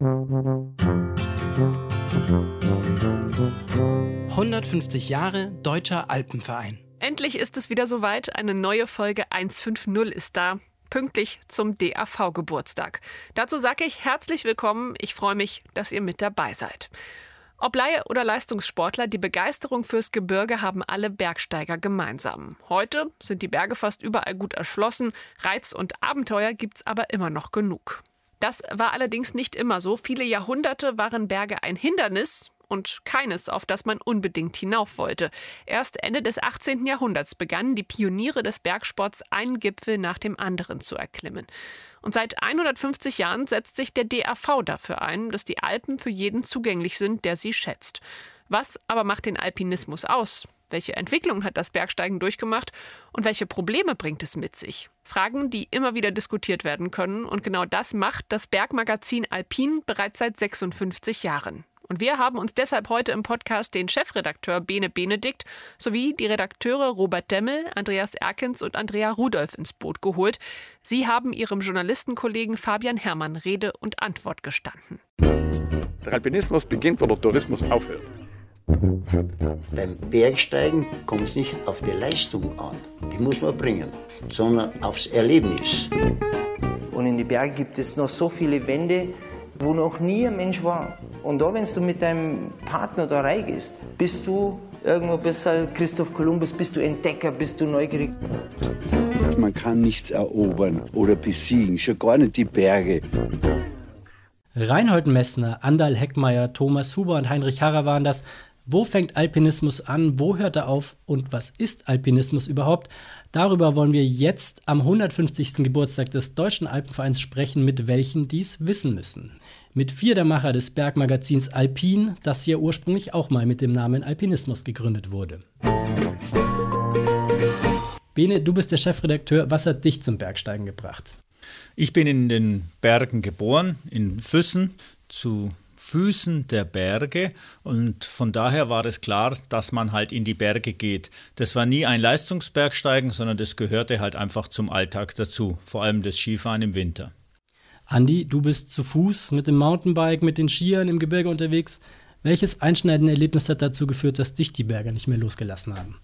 »150 Jahre Deutscher Alpenverein«. Endlich ist es wieder soweit. Eine neue Folge 150 ist da. Pünktlich zum DAV-Geburtstag. Dazu sage ich herzlich willkommen. Ich freue mich, dass ihr mit dabei seid. Ob Laie oder Leistungssportler, die Begeisterung fürs Gebirge haben alle Bergsteiger gemeinsam. Heute sind die Berge fast überall gut erschlossen, Reiz und Abenteuer gibt's aber immer noch genug. Das war allerdings nicht immer so. Viele Jahrhunderte waren Berge ein Hindernis, und keines, auf das man unbedingt hinauf wollte. Erst Ende des 18. Jahrhunderts begannen die Pioniere des Bergsports einen Gipfel nach dem anderen zu erklimmen. Und seit 150 Jahren setzt sich der DAV dafür ein, dass die Alpen für jeden zugänglich sind, der sie schätzt. Was aber macht den Alpinismus aus? Welche Entwicklung hat das Bergsteigen durchgemacht und welche Probleme bringt es mit sich? Fragen, die immer wieder diskutiert werden können und genau das macht das Bergmagazin Alpin bereits seit 56 Jahren. Und wir haben uns deshalb heute im Podcast den Chefredakteur Bene Benedikt sowie die Redakteure Robert Demmel, Andreas Erkens und Andrea Rudolph ins Boot geholt. Sie haben ihrem Journalistenkollegen Fabian Herrmann Rede und Antwort gestanden. Der Alpinismus beginnt, wo der Tourismus aufhört. Beim Bergsteigen kommt es nicht auf die Leistung an, die muss man bringen, sondern aufs Erlebnis. Und in den Bergen gibt es noch so viele Wände, wo noch nie ein Mensch war. Und da, wenn du mit deinem Partner da reingehst, bist du irgendwo besser Christoph Kolumbus, bist du Entdecker, bist du neugierig. Man kann nichts erobern oder besiegen, schon gar nicht die Berge. Reinhold Messner, Andal Heckmeier, Thomas Huber und Heinrich Harrer waren das. Wo fängt Alpinismus an? Wo hört er auf? Und was ist Alpinismus überhaupt? Darüber wollen wir jetzt am 150. Geburtstag des Deutschen Alpenvereins sprechen, mit welchen dies wissen müssen. Mit vier der Macher des Bergmagazins Alpin, das hier ursprünglich auch mal mit dem Namen Alpinismus gegründet wurde. Bene, du bist der Chefredakteur. Was hat dich zum Bergsteigen gebracht? Ich bin in den Bergen geboren, in Füssen, zu Füßen der Berge und von daher war es klar, dass man halt in die Berge geht. Das war nie ein Leistungsbergsteigen, sondern das gehörte halt einfach zum Alltag dazu, vor allem das Skifahren im Winter. Andi, du bist zu Fuß mit dem Mountainbike, mit den Skiern im Gebirge unterwegs. Welches einschneidende Erlebnis hat dazu geführt, dass dich die Berge nicht mehr losgelassen haben?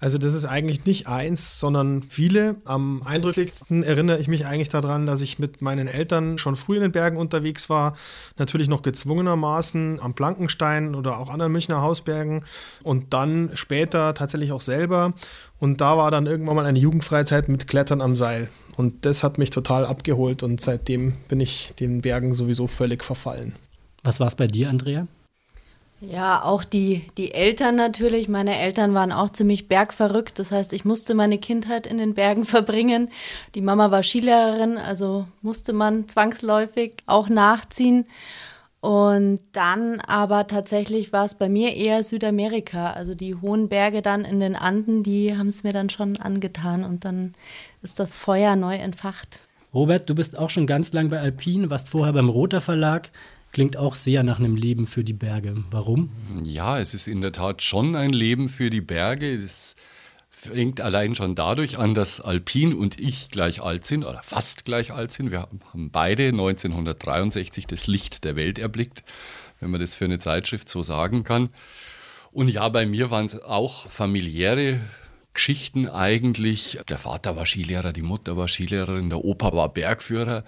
Also das ist eigentlich nicht eins, sondern viele. Am eindrücklichsten erinnere ich mich eigentlich daran, dass ich mit meinen Eltern schon früh in den Bergen unterwegs war. Natürlich noch gezwungenermaßen am Blankenstein oder auch anderen Münchner Hausbergen und dann später tatsächlich auch selber. Und da war dann irgendwann mal eine Jugendfreizeit mit Klettern am Seil. Und das hat mich total abgeholt und seitdem bin ich den Bergen sowieso völlig verfallen. Was war es bei dir, Andrea? Ja, auch die, die Eltern natürlich. Meine Eltern waren auch ziemlich bergverrückt. Das heißt, ich musste meine Kindheit in den Bergen verbringen. Die Mama war Skilehrerin, also musste man zwangsläufig auch nachziehen. Und dann aber tatsächlich war es bei mir eher Südamerika. Also die hohen Berge dann in den Anden, die haben es mir dann schon angetan. Und dann ist das Feuer neu entfacht. Robert, du bist auch schon ganz lang bei Alpin, warst vorher beim Roter Verlag. Klingt auch sehr nach einem Leben für die Berge. Warum? Ja, es ist in der Tat schon ein Leben für die Berge. Es fängt allein schon dadurch an, dass Alpin und ich gleich alt sind oder fast gleich alt sind. Wir haben beide 1963 das Licht der Welt erblickt, wenn man das für eine Zeitschrift so sagen kann. Und ja, bei mir waren es auch familiäre Geschichten eigentlich. Der Vater war Skilehrer, die Mutter war Skilehrerin, der Opa war Bergführer.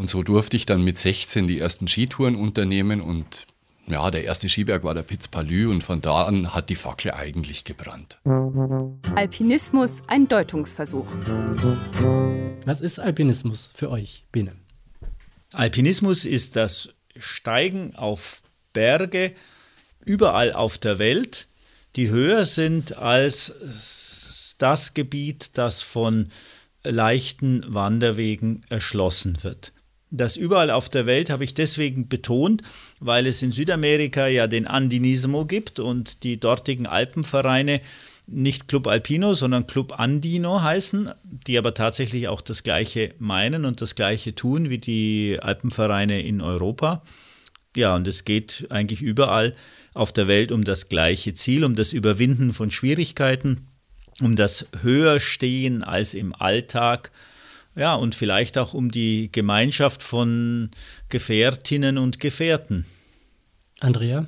Und so durfte ich dann mit 16 die ersten Skitouren unternehmen und ja, der erste Skiberg war der Piz Palü und von da an hat die Fackel eigentlich gebrannt. Alpinismus, ein Deutungsversuch. Was ist Alpinismus für euch, Biene? Alpinismus ist das Steigen auf Berge überall auf der Welt, die höher sind als das Gebiet, das von leichten Wanderwegen erschlossen wird. Das überall auf der Welt habe ich deswegen betont, weil es in Südamerika ja den Andinismo gibt und die dortigen Alpenvereine nicht Club Alpino, sondern Club Andino heißen, die aber tatsächlich auch das Gleiche meinen und das Gleiche tun wie die Alpenvereine in Europa. Ja, und es geht eigentlich überall auf der Welt um das gleiche Ziel, um das Überwinden von Schwierigkeiten, um das Höherstehen als im Alltag Ja, und vielleicht auch um die Gemeinschaft von Gefährtinnen und Gefährten. Andrea?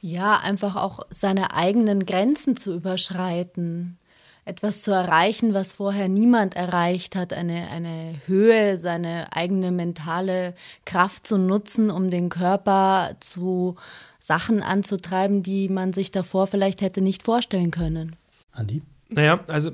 Ja, einfach auch seine eigenen Grenzen zu überschreiten. Etwas zu erreichen, was vorher niemand erreicht hat, eine, eine Höhe, seine eigene mentale Kraft zu nutzen, um den Körper zu Sachen anzutreiben, die man sich davor vielleicht hätte nicht vorstellen können. Andi? Naja, also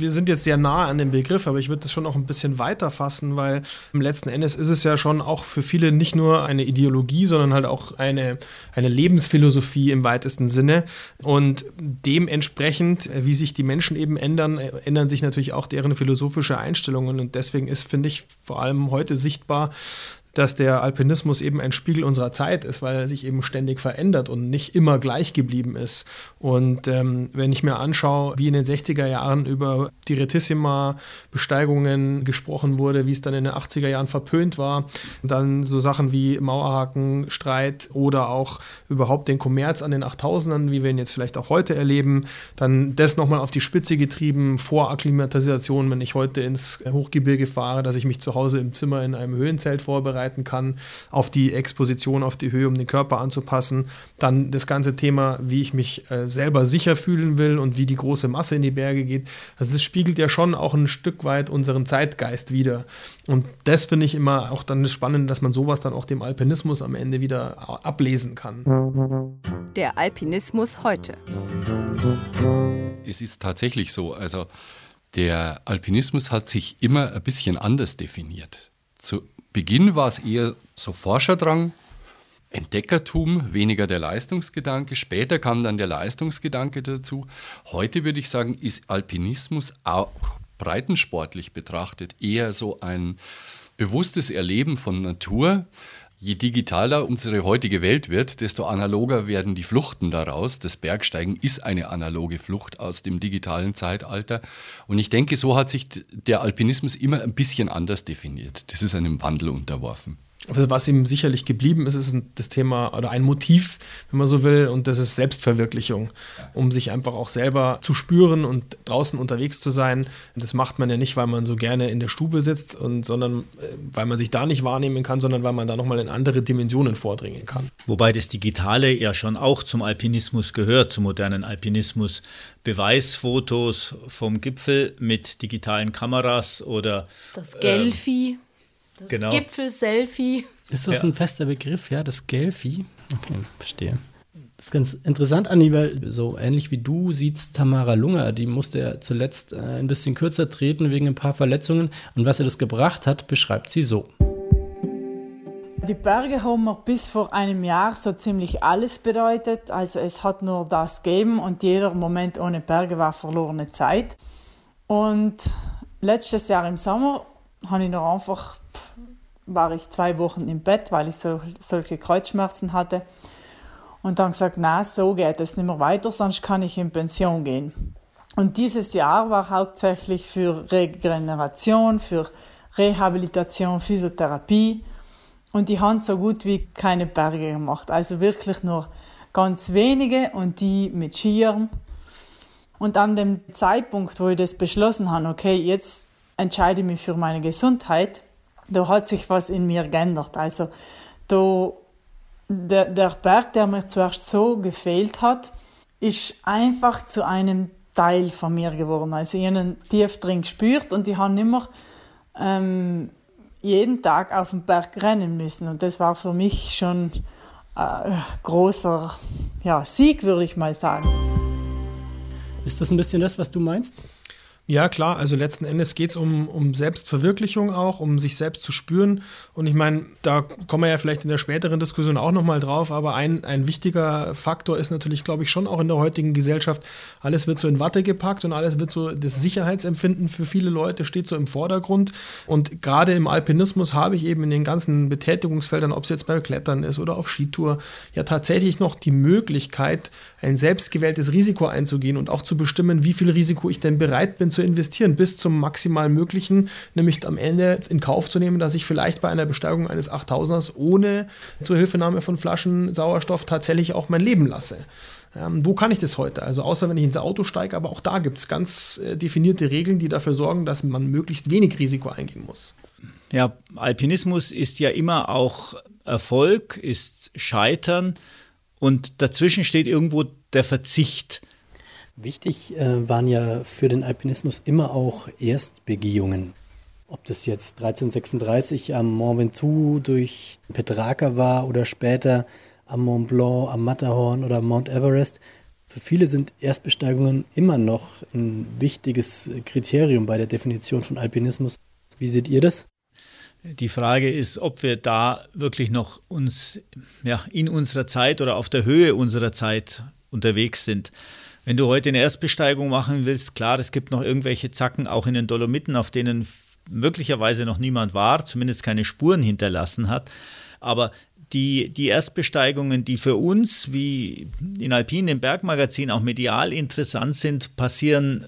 wir sind jetzt sehr nah an dem Begriff, aber ich würde das schon auch ein bisschen weiter fassen, weil im letzten Endes ist es ja schon auch für viele nicht nur eine Ideologie, sondern halt auch eine, eine Lebensphilosophie im weitesten Sinne. Und dementsprechend, wie sich die Menschen eben ändern, ändern sich natürlich auch deren philosophische Einstellungen. Und deswegen ist, finde ich, vor allem heute sichtbar, dass der Alpinismus eben ein Spiegel unserer Zeit ist, weil er sich eben ständig verändert und nicht immer gleich geblieben ist. Und ähm, wenn ich mir anschaue, wie in den 60er Jahren über die Retissima-Besteigungen gesprochen wurde, wie es dann in den 80er Jahren verpönt war, dann so Sachen wie Mauerhakenstreit oder auch überhaupt den Kommerz an den 8000ern, wie wir ihn jetzt vielleicht auch heute erleben, dann das nochmal auf die Spitze getrieben, vor Akklimatisation, wenn ich heute ins Hochgebirge fahre, dass ich mich zu Hause im Zimmer in einem Höhenzelt vorbereite, vorbereiten kann auf die Exposition, auf die Höhe, um den Körper anzupassen. Dann das ganze Thema, wie ich mich äh, selber sicher fühlen will und wie die große Masse in die Berge geht. Also das spiegelt ja schon auch ein Stück weit unseren Zeitgeist wieder. Und das finde ich immer auch dann das Spannende, dass man sowas dann auch dem Alpinismus am Ende wieder ablesen kann. Der Alpinismus heute. Es ist tatsächlich so, also der Alpinismus hat sich immer ein bisschen anders definiert. Zu Beginn war es eher so Forscherdrang, Entdeckertum, weniger der Leistungsgedanke. Später kam dann der Leistungsgedanke dazu. Heute würde ich sagen, ist Alpinismus auch breitensportlich betrachtet eher so ein bewusstes Erleben von Natur, Je digitaler unsere heutige Welt wird, desto analoger werden die Fluchten daraus. Das Bergsteigen ist eine analoge Flucht aus dem digitalen Zeitalter. Und ich denke, so hat sich der Alpinismus immer ein bisschen anders definiert. Das ist einem Wandel unterworfen. Also was ihm sicherlich geblieben ist, ist das Thema oder ein Motiv, wenn man so will, und das ist Selbstverwirklichung, um sich einfach auch selber zu spüren und draußen unterwegs zu sein. Das macht man ja nicht, weil man so gerne in der Stube sitzt, und, sondern äh, weil man sich da nicht wahrnehmen kann, sondern weil man da nochmal in andere Dimensionen vordringen kann. Wobei das Digitale ja schon auch zum Alpinismus gehört, zum modernen Alpinismus. Beweisfotos vom Gipfel mit digitalen Kameras oder das Gelfi. Ähm, das genau. Gipfel-Selfie. Ist das ja. ein fester Begriff, ja, das Gelfi? Okay, verstehe. Das ist ganz interessant, Anni, weil so ähnlich wie du sieht Tamara Lunger, die musste ja zuletzt äh, ein bisschen kürzer treten wegen ein paar Verletzungen. Und was ihr das gebracht hat, beschreibt sie so. Die Berge haben mir bis vor einem Jahr so ziemlich alles bedeutet. Also es hat nur das gegeben und jeder Moment ohne Berge war verlorene Zeit. Und letztes Jahr im Sommer habe ich noch einfach war ich zwei Wochen im Bett, weil ich so, solche Kreuzschmerzen hatte. Und dann gesagt, na, so geht es nicht mehr weiter, sonst kann ich in Pension gehen. Und dieses Jahr war hauptsächlich für Regeneration, für Rehabilitation, Physiotherapie. Und die haben so gut wie keine Berge gemacht. Also wirklich nur ganz wenige und die mit Skiern. Und an dem Zeitpunkt, wo ich das beschlossen habe, okay, jetzt entscheide ich mich für meine Gesundheit, da hat sich was in mir geändert. Also da, der, der Berg, der mir zuerst so gefehlt hat, ist einfach zu einem Teil von mir geworden. Also ich habe ihn tief drin gespürt und ich habe immer ähm, jeden Tag auf den Berg rennen müssen. Und das war für mich schon ein äh, großer ja, Sieg, würde ich mal sagen. Ist das ein bisschen das, was du meinst? Ja, klar. Also letzten Endes geht es um, um Selbstverwirklichung auch, um sich selbst zu spüren. Und ich meine, da kommen wir ja vielleicht in der späteren Diskussion auch nochmal drauf, aber ein, ein wichtiger Faktor ist natürlich, glaube ich, schon auch in der heutigen Gesellschaft, alles wird so in Watte gepackt und alles wird so, das Sicherheitsempfinden für viele Leute steht so im Vordergrund. Und gerade im Alpinismus habe ich eben in den ganzen Betätigungsfeldern, ob es jetzt beim Klettern ist oder auf Skitour, ja tatsächlich noch die Möglichkeit, ein selbstgewähltes Risiko einzugehen und auch zu bestimmen, wie viel Risiko ich denn bereit bin zu investieren, bis zum maximal möglichen, nämlich am Ende in Kauf zu nehmen, dass ich vielleicht bei einer Besteigung eines 8000ers ohne Zuhilfenahme von Flaschen Sauerstoff tatsächlich auch mein Leben lasse. Ähm, wo kann ich das heute? Also außer wenn ich ins Auto steige, aber auch da gibt es ganz äh, definierte Regeln, die dafür sorgen, dass man möglichst wenig Risiko eingehen muss. Ja, Alpinismus ist ja immer auch Erfolg, ist Scheitern und dazwischen steht irgendwo der Verzicht. Wichtig äh, waren ja für den Alpinismus immer auch Erstbegehungen. Ob das jetzt 1336 am Mont Ventoux durch Petrarca war oder später am Mont Blanc, am Matterhorn oder Mount Everest. Für viele sind Erstbesteigungen immer noch ein wichtiges Kriterium bei der Definition von Alpinismus. Wie seht ihr das? Die Frage ist, ob wir da wirklich noch uns ja, in unserer Zeit oder auf der Höhe unserer Zeit unterwegs sind. Wenn du heute eine Erstbesteigung machen willst, klar, es gibt noch irgendwelche Zacken auch in den Dolomiten, auf denen möglicherweise noch niemand war, zumindest keine Spuren hinterlassen hat. Aber die, die Erstbesteigungen, die für uns, wie in Alpin im Bergmagazin, auch medial interessant sind, passieren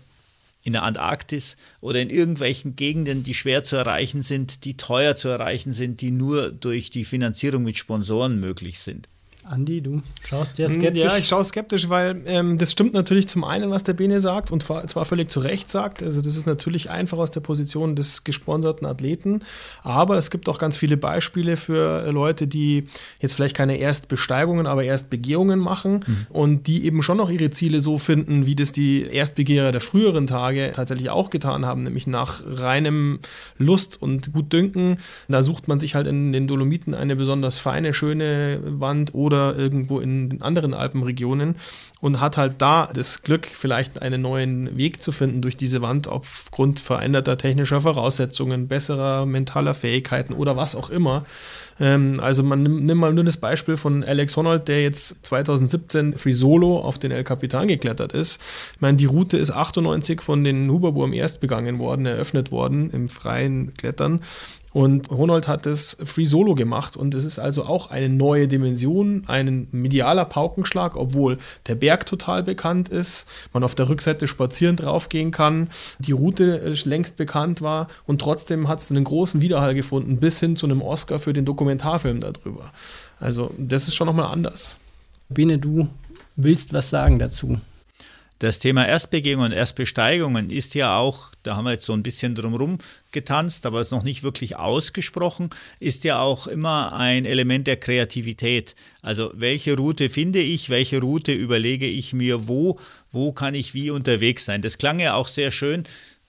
in der Antarktis oder in irgendwelchen Gegenden, die schwer zu erreichen sind, die teuer zu erreichen sind, die nur durch die Finanzierung mit Sponsoren möglich sind. Andi, du schaust sehr Hm, skeptisch. Ja, ich schaue skeptisch, weil ähm, das stimmt natürlich zum einen, was der Bene sagt und zwar, zwar völlig zu Recht sagt. Also das ist natürlich einfach aus der Position des gesponserten Athleten, aber es gibt auch ganz viele Beispiele für Leute, die jetzt vielleicht keine Erstbesteigungen, aber Erstbegehungen machen und die eben schon noch ihre Ziele so finden, wie das die Erstbegehrer der früheren Tage tatsächlich auch getan haben, nämlich nach reinem Lust und Gutdünken. Da sucht man sich halt in den Dolomiten eine besonders feine, schöne Wand oder irgendwo in den anderen Alpenregionen und hat halt da das Glück, vielleicht einen neuen Weg zu finden durch diese Wand aufgrund veränderter technischer Voraussetzungen, besserer mentaler Fähigkeiten oder was auch immer. Ähm, also man nimmt nimm mal nur das Beispiel von Alex Honnold, der jetzt 2017 Free Solo auf den El Capitan geklettert ist. Ich meine, die Route ist 98 von den Huberburm erst begangen worden, eröffnet worden im freien Klettern. Und Ronald hat das Free Solo gemacht und es ist also auch eine neue Dimension, ein medialer Paukenschlag, obwohl der Berg total bekannt ist, man auf der Rückseite spazieren draufgehen kann, die Route äh, längst bekannt war und trotzdem hat es einen großen Widerhall gefunden, bis hin zu einem Oscar für den Dokumentarfilm darüber. Also das ist schon nochmal anders. Bene, du willst was sagen dazu? Das Thema Erstbegehung und Erstbesteigungen ist ja auch, da haben wir jetzt so ein bisschen drumherum getanzt, aber es noch nicht wirklich ausgesprochen, ist ja auch immer ein Element der Kreativität. Also welche Route finde ich, welche Route überlege ich mir, wo, wo kann ich wie unterwegs sein. Das klang ja auch sehr schön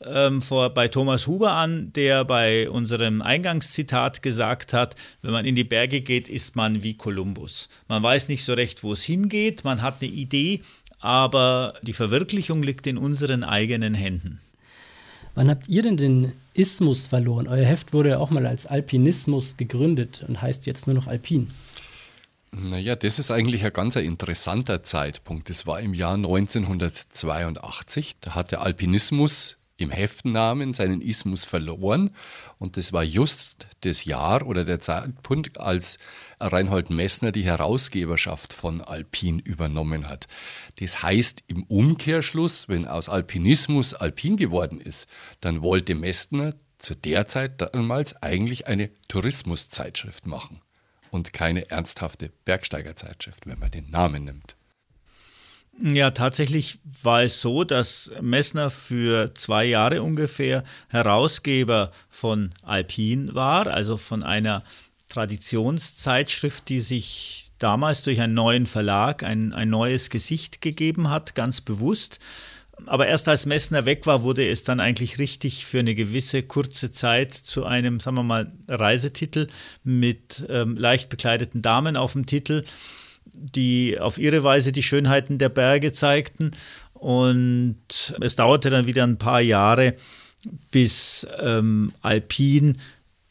ähm, vor, bei Thomas Huber an, der bei unserem Eingangszitat gesagt hat, wenn man in die Berge geht, ist man wie Kolumbus. Man weiß nicht so recht, wo es hingeht, man hat eine Idee, aber die Verwirklichung liegt in unseren eigenen Händen. Wann habt ihr denn den Ismus verloren? Euer Heft wurde ja auch mal als Alpinismus gegründet und heißt jetzt nur noch Alpin. Naja, das ist eigentlich ein ganz interessanter Zeitpunkt. Das war im Jahr 1982. Da hat der Alpinismus im Heftennamen seinen Ismus verloren. Und das war just das Jahr oder der Zeitpunkt, als Reinhold Messner die Herausgeberschaft von Alpin übernommen hat. Das heißt im Umkehrschluss, wenn aus Alpinismus Alpin geworden ist, dann wollte Messner zu der Zeit damals eigentlich eine Tourismuszeitschrift machen und keine ernsthafte Bergsteigerzeitschrift, wenn man den Namen nimmt. Ja, tatsächlich war es so, dass Messner für zwei Jahre ungefähr Herausgeber von Alpin war, also von einer Traditionszeitschrift, die sich damals durch einen neuen Verlag ein, ein neues Gesicht gegeben hat, ganz bewusst. Aber erst als Messner weg war, wurde es dann eigentlich richtig für eine gewisse kurze Zeit zu einem, sagen wir mal, Reisetitel mit ähm, leicht bekleideten Damen auf dem Titel die auf ihre Weise die Schönheiten der Berge zeigten. Und es dauerte dann wieder ein paar Jahre, bis ähm, Alpin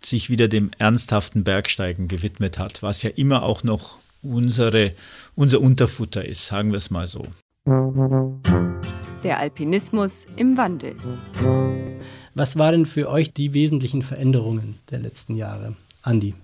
sich wieder dem ernsthaften Bergsteigen gewidmet hat, was ja immer auch noch unsere, unser Unterfutter ist, sagen wir es mal so. Der Alpinismus im Wandel. Was waren denn für euch die wesentlichen Veränderungen der letzten Jahre? Andi.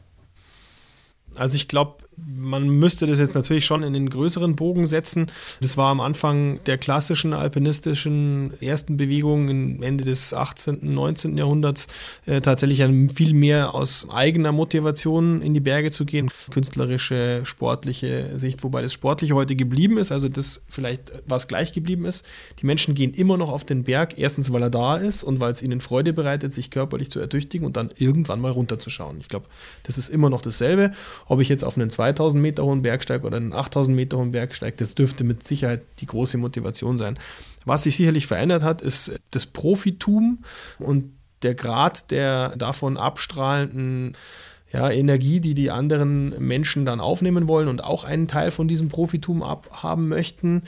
Also ich glaube, man müsste das jetzt natürlich schon in den größeren Bogen setzen. Das war am Anfang der klassischen alpinistischen ersten Bewegung Ende des 18., 19. Jahrhunderts äh, tatsächlich viel mehr aus eigener Motivation in die Berge zu gehen. Künstlerische, sportliche Sicht, wobei das Sportliche heute geblieben ist, also das vielleicht was gleich geblieben ist. Die Menschen gehen immer noch auf den Berg, erstens, weil er da ist und weil es ihnen Freude bereitet, sich körperlich zu ertüchtigen und dann irgendwann mal runterzuschauen. Ich glaube, das ist immer noch dasselbe. Ob ich jetzt auf einen 2000 Meter hohen Berg steige oder einen 8000 Meter hohen Berg steige, das dürfte mit Sicherheit die große Motivation sein. Was sich sicherlich verändert hat, ist das Profitum und der Grad der davon abstrahlenden ja, Energie, die die anderen Menschen dann aufnehmen wollen und auch einen Teil von diesem Profitum abhaben möchten.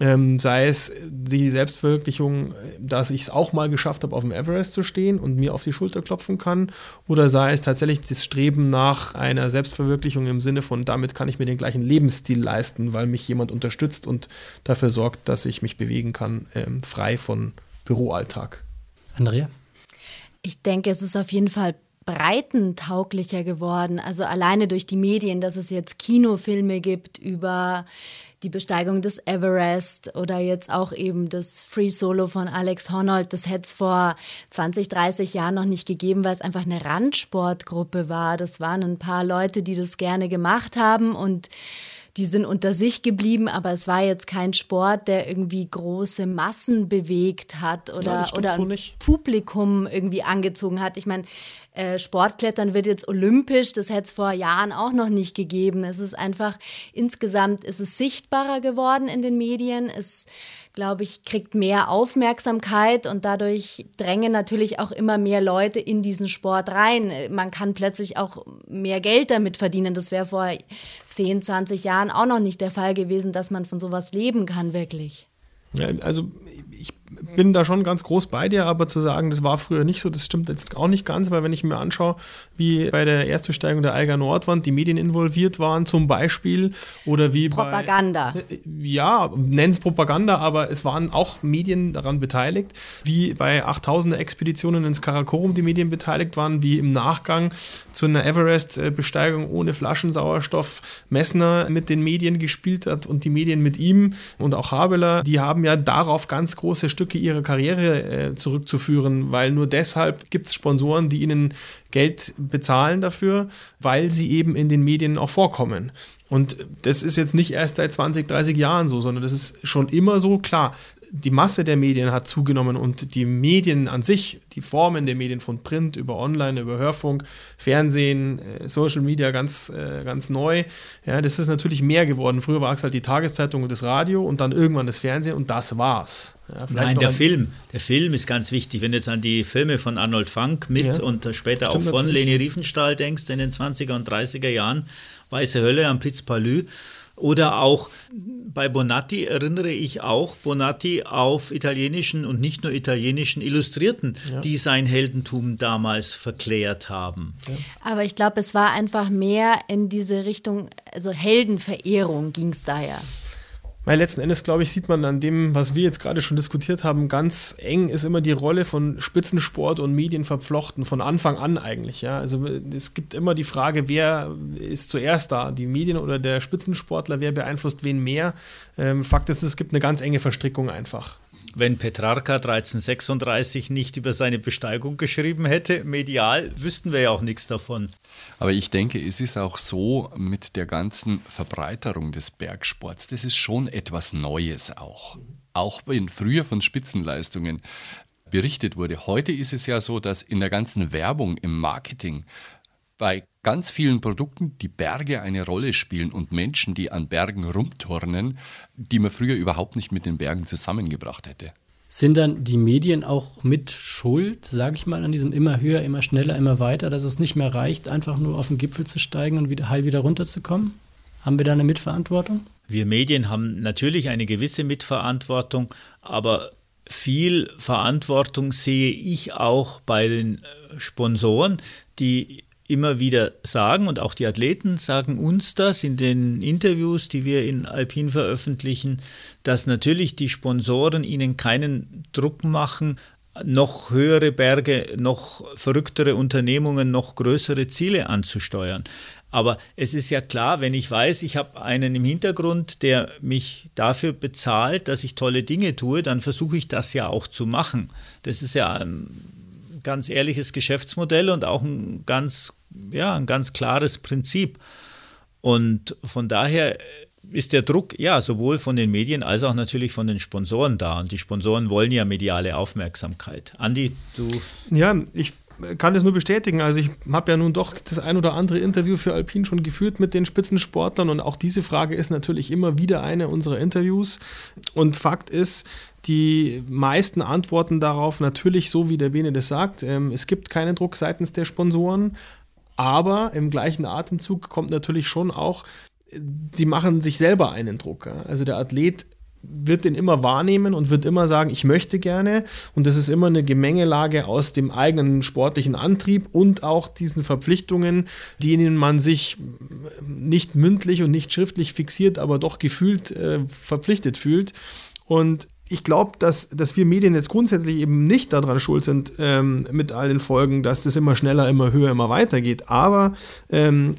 Ähm, sei es die Selbstverwirklichung, dass ich es auch mal geschafft habe, auf dem Everest zu stehen und mir auf die Schulter klopfen kann, oder sei es tatsächlich das Streben nach einer Selbstverwirklichung im Sinne von, damit kann ich mir den gleichen Lebensstil leisten, weil mich jemand unterstützt und dafür sorgt, dass ich mich bewegen kann, ähm, frei von Büroalltag. Andrea? Ich denke, es ist auf jeden Fall breitentauglicher geworden. Also alleine durch die Medien, dass es jetzt Kinofilme gibt über die Besteigung des Everest oder jetzt auch eben das Free Solo von Alex Honnold. Das hätte es vor 20, 30 Jahren noch nicht gegeben, weil es einfach eine Randsportgruppe war. Das waren ein paar Leute, die das gerne gemacht haben und die sind unter sich geblieben, aber es war jetzt kein Sport, der irgendwie große Massen bewegt hat oder, ja, oder so Publikum irgendwie angezogen hat. Ich meine, äh, Sportklettern wird jetzt olympisch, das hätte es vor Jahren auch noch nicht gegeben. Es ist einfach, insgesamt ist es sichtbarer geworden in den Medien. Es, glaube ich, kriegt mehr Aufmerksamkeit und dadurch drängen natürlich auch immer mehr Leute in diesen Sport rein. Man kann plötzlich auch mehr Geld damit verdienen. Das wäre vor 10, 20 Jahren auch noch nicht der Fall gewesen, dass man von sowas leben kann, wirklich. Also bin da schon ganz groß bei dir, aber zu sagen, das war früher nicht so, das stimmt jetzt auch nicht ganz, weil wenn ich mir anschaue, wie bei der Erstbesteigung der Eiger Nordwand die Medien involviert waren, zum Beispiel, oder wie Propaganda. bei. Propaganda. Ja, nenn es Propaganda, aber es waren auch Medien daran beteiligt, wie bei 8000er Expeditionen ins Karakorum die Medien beteiligt waren, wie im Nachgang zu einer Everest-Besteigung ohne Flaschensauerstoff Messner mit den Medien gespielt hat und die Medien mit ihm und auch Habeler, die haben ja darauf ganz große Stücke ihrer Karriere äh, zurückzuführen, weil nur deshalb gibt es Sponsoren, die ihnen Geld bezahlen dafür, weil sie eben in den Medien auch vorkommen. Und das ist jetzt nicht erst seit 20, 30 Jahren so, sondern das ist schon immer so. Klar, die Masse der Medien hat zugenommen und die Medien an sich, die Formen der Medien von Print über Online, über Hörfunk, Fernsehen, äh, Social Media ganz, äh, ganz neu. Ja, das ist natürlich mehr geworden. Früher war es halt die Tageszeitung und das Radio und dann irgendwann das Fernsehen und das war's. Ja, Nein, der Film. Der Film ist ganz wichtig. Wenn du jetzt an die Filme von Arnold Funk mit ja, und später auch von natürlich. Leni Riefenstahl denkst, in den 20er und 30er Jahren, Weiße Hölle am Piz Palü, oder auch bei Bonatti erinnere ich auch Bonatti auf italienischen und nicht nur italienischen Illustrierten, ja. die sein Heldentum damals verklärt haben. Aber ich glaube, es war einfach mehr in diese Richtung, also Heldenverehrung ging es daher. Weil letzten Endes, glaube ich, sieht man an dem, was wir jetzt gerade schon diskutiert haben, ganz eng ist immer die Rolle von Spitzensport und Medien verflochten, von Anfang an eigentlich. Ja? Also es gibt immer die Frage, wer ist zuerst da, die Medien oder der Spitzensportler, wer beeinflusst wen mehr. Ähm, Fakt ist, es gibt eine ganz enge Verstrickung einfach wenn Petrarca 1336 nicht über seine Besteigung geschrieben hätte, medial, wüssten wir ja auch nichts davon. Aber ich denke, es ist auch so mit der ganzen Verbreiterung des Bergsports, das ist schon etwas Neues auch. Auch wenn früher von Spitzenleistungen berichtet wurde. Heute ist es ja so, dass in der ganzen Werbung, im Marketing, bei ganz vielen Produkten die Berge eine Rolle spielen und Menschen, die an Bergen rumturnen, die man früher überhaupt nicht mit den Bergen zusammengebracht hätte. Sind dann die Medien auch mit Schuld, sage ich mal, an diesem immer höher, immer schneller, immer weiter, dass es nicht mehr reicht, einfach nur auf den Gipfel zu steigen und wieder heil wieder runterzukommen? Haben wir da eine Mitverantwortung? Wir Medien haben natürlich eine gewisse Mitverantwortung, aber viel Verantwortung sehe ich auch bei den Sponsoren, die immer wieder sagen und auch die Athleten sagen uns das in den Interviews, die wir in Alpin veröffentlichen, dass natürlich die Sponsoren ihnen keinen Druck machen, noch höhere Berge, noch verrücktere Unternehmungen, noch größere Ziele anzusteuern. Aber es ist ja klar, wenn ich weiß, ich habe einen im Hintergrund, der mich dafür bezahlt, dass ich tolle Dinge tue, dann versuche ich das ja auch zu machen. Das ist ja ein ganz ehrliches Geschäftsmodell und auch ein ganz, ja, ein ganz klares Prinzip. Und von daher ist der Druck ja sowohl von den Medien als auch natürlich von den Sponsoren da. Und die Sponsoren wollen ja mediale Aufmerksamkeit. Andi, du. Ja, ich kann das nur bestätigen. Also ich habe ja nun doch das ein oder andere Interview für Alpin schon geführt mit den Spitzensportlern und auch diese Frage ist natürlich immer wieder eine unserer Interviews. Und Fakt ist, die meisten antworten darauf natürlich so, wie der Bene das sagt. Ähm, es gibt keinen Druck seitens der Sponsoren, aber im gleichen Atemzug kommt natürlich schon auch, sie machen sich selber einen Druck. Also der Athlet wird den immer wahrnehmen und wird immer sagen, ich möchte gerne. Und das ist immer eine Gemengelage aus dem eigenen sportlichen Antrieb und auch diesen Verpflichtungen, denen man sich nicht mündlich und nicht schriftlich fixiert, aber doch gefühlt äh, verpflichtet fühlt. Und ich glaube, dass, dass wir Medien jetzt grundsätzlich eben nicht daran schuld sind ähm, mit all den Folgen, dass das immer schneller, immer höher, immer weitergeht. Aber ähm,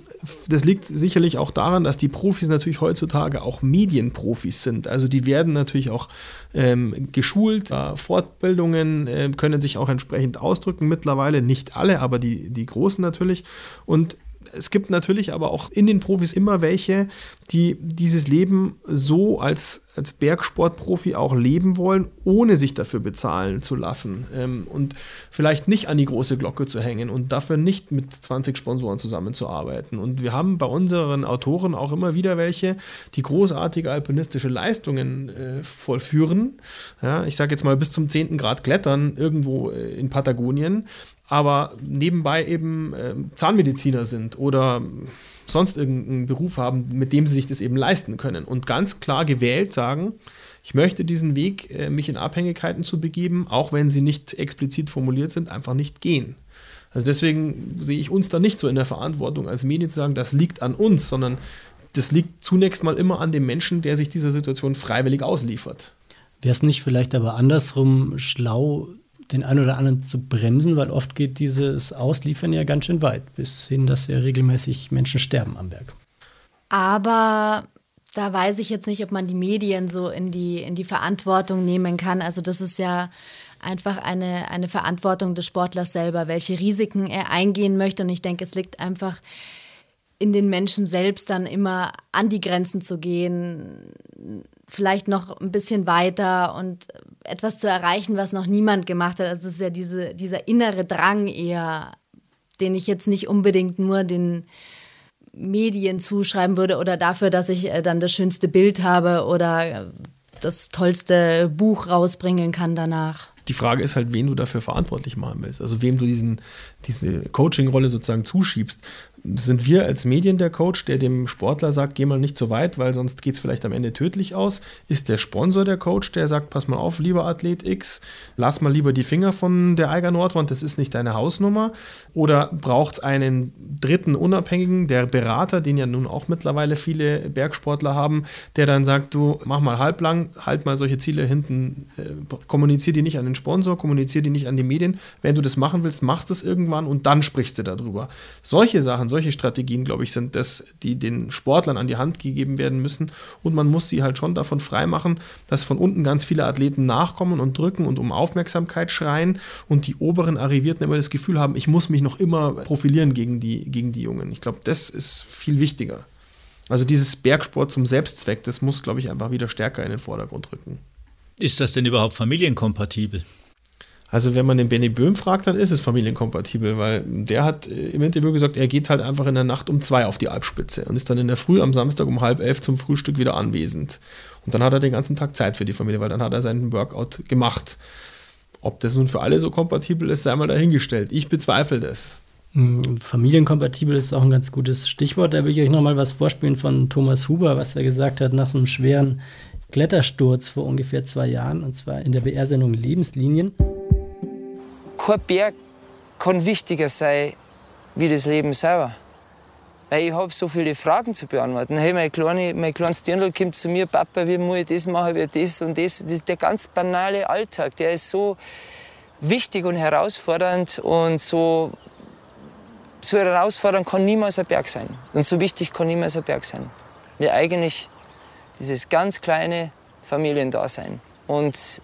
das liegt sicherlich auch daran, dass die Profis natürlich heutzutage auch Medienprofis sind. Also die werden natürlich auch ähm, geschult, äh, Fortbildungen äh, können sich auch entsprechend ausdrücken mittlerweile. Nicht alle, aber die, die Großen natürlich. Und es gibt natürlich aber auch in den Profis immer welche, die dieses Leben so als, als Bergsportprofi auch leben wollen, ohne sich dafür bezahlen zu lassen ähm, und vielleicht nicht an die große Glocke zu hängen und dafür nicht mit 20 Sponsoren zusammenzuarbeiten. Und wir haben bei unseren Autoren auch immer wieder welche, die großartige alpinistische Leistungen äh, vollführen. Ja, ich sage jetzt mal bis zum 10. Grad klettern irgendwo äh, in Patagonien, aber nebenbei eben äh, Zahnmediziner sind oder sonst irgendeinen Beruf haben, mit dem sie sich das eben leisten können und ganz klar gewählt sagen, ich möchte diesen Weg, äh, mich in Abhängigkeiten zu begeben, auch wenn sie nicht explizit formuliert sind, einfach nicht gehen. Also deswegen sehe ich uns da nicht so in der Verantwortung als Medien zu sagen, das liegt an uns, sondern das liegt zunächst mal immer an dem Menschen, der sich dieser Situation freiwillig ausliefert. Wäre es nicht vielleicht aber andersrum schlau, den einen oder anderen zu bremsen, weil oft geht dieses Ausliefern ja ganz schön weit, bis hin, dass ja regelmäßig Menschen sterben am Berg. Aber da weiß ich jetzt nicht, ob man die Medien so in die, in die Verantwortung nehmen kann. Also das ist ja einfach eine, eine Verantwortung des Sportlers selber, welche Risiken er eingehen möchte. Und ich denke, es liegt einfach in den Menschen selbst dann immer an die Grenzen zu gehen, vielleicht noch ein bisschen weiter und etwas zu erreichen, was noch niemand gemacht hat. Also es ist ja diese, dieser innere Drang eher, den ich jetzt nicht unbedingt nur den Medien zuschreiben würde oder dafür, dass ich äh, dann das schönste Bild habe oder das tollste Buch rausbringen kann danach. Die Frage ist halt, wen du dafür verantwortlich machen willst. Also wem du diesen, diese Coaching-Rolle sozusagen zuschiebst sind wir als Medien der Coach, der dem Sportler sagt, geh mal nicht so weit, weil sonst geht es vielleicht am Ende tödlich aus? Ist der Sponsor der Coach, der sagt, pass mal auf, lieber Athlet X, lass mal lieber die Finger von der Eiger Nordwand, das ist nicht deine Hausnummer? Oder braucht es einen dritten Unabhängigen, der Berater, den ja nun auch mittlerweile viele Bergsportler haben, der dann sagt, du mach mal halblang, halt mal solche Ziele hinten, äh, kommunizier die nicht an den Sponsor, kommunizier die nicht an die Medien. Wenn du das machen willst, machst es irgendwann und dann sprichst du darüber. Solche Sachen, solche Strategien, glaube ich, sind das, die den Sportlern an die Hand gegeben werden müssen. Und man muss sie halt schon davon freimachen, dass von unten ganz viele Athleten nachkommen und drücken und um Aufmerksamkeit schreien und die oberen Arrivierten immer das Gefühl haben, ich muss mich noch immer profilieren gegen die, gegen die Jungen. Ich glaube, das ist viel wichtiger. Also dieses Bergsport zum Selbstzweck, das muss, glaube ich, einfach wieder stärker in den Vordergrund rücken. Ist das denn überhaupt familienkompatibel? Also wenn man den Benny Böhm fragt, dann ist es familienkompatibel, weil der hat äh, im Interview gesagt, er geht halt einfach in der Nacht um zwei auf die Alpspitze und ist dann in der Früh am Samstag um halb elf zum Frühstück wieder anwesend. Und dann hat er den ganzen Tag Zeit für die Familie, weil dann hat er seinen Workout gemacht. Ob das nun für alle so kompatibel ist, sei mal dahingestellt. Ich bezweifle das. Hm, familienkompatibel ist auch ein ganz gutes Stichwort. Da will ich euch nochmal was vorspielen von Thomas Huber, was er gesagt hat nach einem schweren Klettersturz vor ungefähr zwei Jahren, und zwar in der BR-Sendung Lebenslinien kein Berg kann wichtiger sein wie das Leben selber. Weil ich habe so viele Fragen zu beantworten. Hey, mein, kleine, mein kleines Dirndl kommt zu mir, Papa, wie muss ich das machen, wie das und das. Der ganz banale Alltag, der ist so wichtig und herausfordernd und so so herausfordernd kann niemals ein Berg sein. Und so wichtig kann niemals ein Berg sein. Wie eigentlich dieses ganz kleine Familiendasein. Und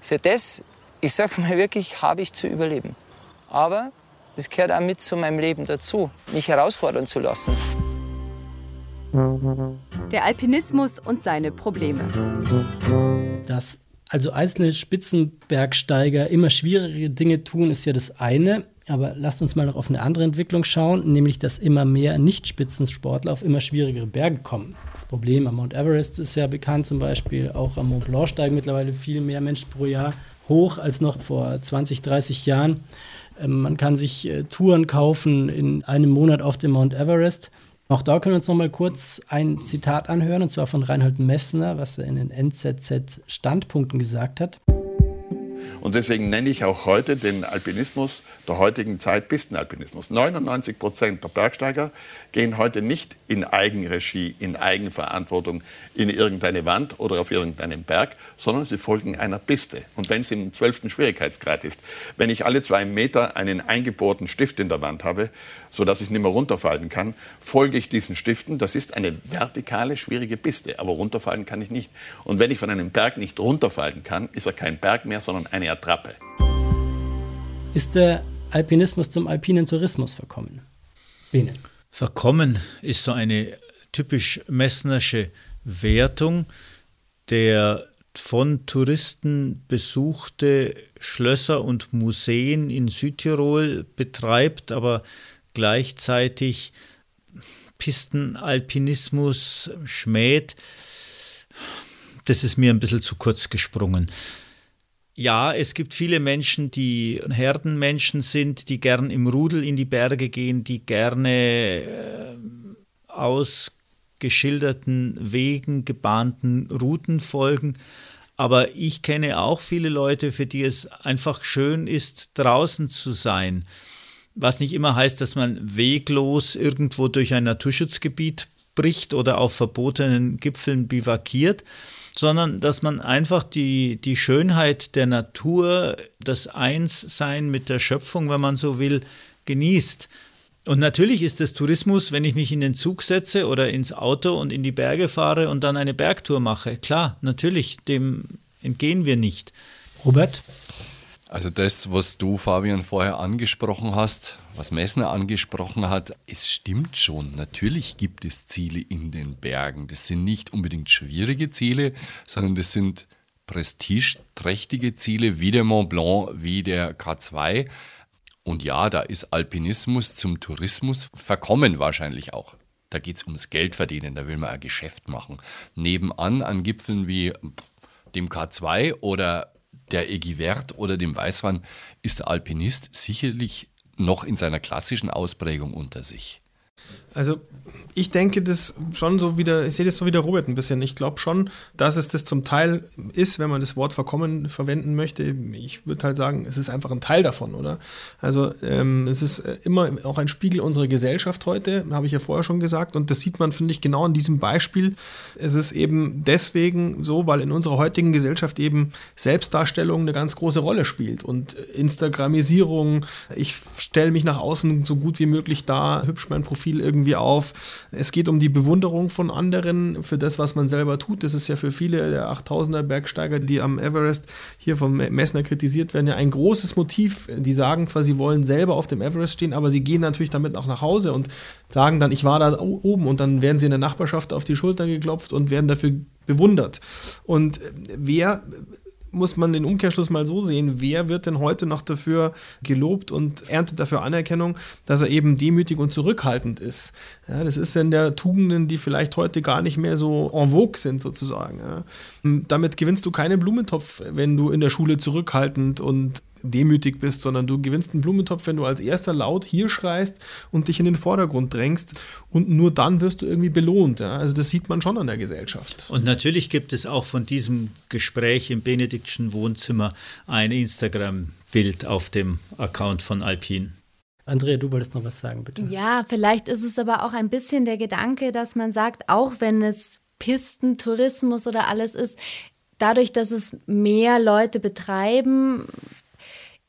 für das, ich sag mal wirklich, habe ich zu überleben. Aber es gehört auch mit zu meinem Leben dazu, mich herausfordern zu lassen. Der Alpinismus und seine Probleme. Dass also einzelne Spitzenbergsteiger immer schwierige Dinge tun, ist ja das eine. Aber lasst uns mal noch auf eine andere Entwicklung schauen, nämlich dass immer mehr Nicht-Spitzensportler auf immer schwierigere Berge kommen. Das Problem am Mount Everest ist ja bekannt zum Beispiel, auch am Mont Blanc steigen mittlerweile viel mehr Menschen pro Jahr hoch als noch vor 20, 30 Jahren. Ähm, man kann sich äh, Touren kaufen in einem Monat auf dem Mount Everest. Auch da können wir uns noch mal kurz ein Zitat anhören, und zwar von Reinhold Messner, was er in den NZZ-Standpunkten gesagt hat. Und deswegen nenne ich auch heute den Alpinismus der heutigen Zeit Pistenalpinismus. 99 Prozent der Bergsteiger gehen heute nicht in Eigenregie, in Eigenverantwortung in irgendeine Wand oder auf irgendeinen Berg, sondern sie folgen einer Piste. Und wenn es im zwölften Schwierigkeitsgrad ist, wenn ich alle zwei Meter einen eingebohrten Stift in der Wand habe, sodass ich nicht mehr runterfallen kann, folge ich diesen Stiften. Das ist eine vertikale, schwierige Piste, aber runterfallen kann ich nicht. Und wenn ich von einem Berg nicht runterfallen kann, ist er kein Berg mehr, sondern eine Attrappe. Ist der Alpinismus zum alpinen Tourismus verkommen? Bene. Verkommen ist so eine typisch messnersche Wertung. Der von Touristen besuchte Schlösser und Museen in Südtirol betreibt, aber gleichzeitig Pistenalpinismus schmäht, das ist mir ein bisschen zu kurz gesprungen. Ja, es gibt viele Menschen, die Herdenmenschen sind, die gern im Rudel in die Berge gehen, die gerne äh, ausgeschilderten Wegen, gebahnten Routen folgen. Aber ich kenne auch viele Leute, für die es einfach schön ist, draußen zu sein was nicht immer heißt, dass man weglos irgendwo durch ein Naturschutzgebiet bricht oder auf verbotenen Gipfeln bivakiert, sondern dass man einfach die, die Schönheit der Natur, das Einssein mit der Schöpfung, wenn man so will, genießt. Und natürlich ist es Tourismus, wenn ich mich in den Zug setze oder ins Auto und in die Berge fahre und dann eine Bergtour mache. Klar, natürlich, dem entgehen wir nicht. Robert? Also das, was du, Fabian, vorher angesprochen hast, was Messner angesprochen hat, es stimmt schon. Natürlich gibt es Ziele in den Bergen. Das sind nicht unbedingt schwierige Ziele, sondern das sind prestigeträchtige Ziele wie der Mont Blanc, wie der K2. Und ja, da ist Alpinismus zum Tourismus verkommen wahrscheinlich auch. Da geht es ums Geld verdienen, da will man ein Geschäft machen. Nebenan an Gipfeln wie dem K2 oder der Egivert oder dem Weißwein ist der Alpinist sicherlich noch in seiner klassischen Ausprägung unter sich. Also ich denke das schon so wieder, ich sehe das so wie der Robert ein bisschen. Ich glaube schon, dass es das zum Teil ist, wenn man das Wort verkommen verwenden möchte. Ich würde halt sagen, es ist einfach ein Teil davon, oder? Also ähm, es ist äh, immer auch ein Spiegel unserer Gesellschaft heute, habe ich ja vorher schon gesagt. Und das sieht man, finde ich, genau in diesem Beispiel. Es ist eben deswegen so, weil in unserer heutigen Gesellschaft eben Selbstdarstellung eine ganz große Rolle spielt. Und Instagramisierung, ich stelle mich nach außen so gut wie möglich da, hübsch mein Profil irgendwie auf es geht um die Bewunderung von anderen für das, was man selber tut. Das ist ja für viele der 8000er Bergsteiger, die am Everest hier vom Messner kritisiert werden, ja ein großes Motiv. Die sagen zwar, sie wollen selber auf dem Everest stehen, aber sie gehen natürlich damit auch nach Hause und sagen dann, ich war da oben und dann werden sie in der Nachbarschaft auf die Schulter geklopft und werden dafür bewundert. Und wer muss man den Umkehrschluss mal so sehen, wer wird denn heute noch dafür gelobt und erntet dafür Anerkennung, dass er eben demütig und zurückhaltend ist. Ja, das ist in der Tugenden, die vielleicht heute gar nicht mehr so en vogue sind sozusagen. Ja. Damit gewinnst du keinen Blumentopf, wenn du in der Schule zurückhaltend und demütig bist, sondern du gewinnst einen Blumentopf, wenn du als erster laut hier schreist und dich in den Vordergrund drängst und nur dann wirst du irgendwie belohnt. Ja? Also das sieht man schon an der Gesellschaft. Und natürlich gibt es auch von diesem Gespräch im Benediktschen Wohnzimmer ein Instagram-Bild auf dem Account von Alpin. Andrea, du wolltest noch was sagen, bitte. Ja, vielleicht ist es aber auch ein bisschen der Gedanke, dass man sagt, auch wenn es Pistentourismus oder alles ist, dadurch, dass es mehr Leute betreiben,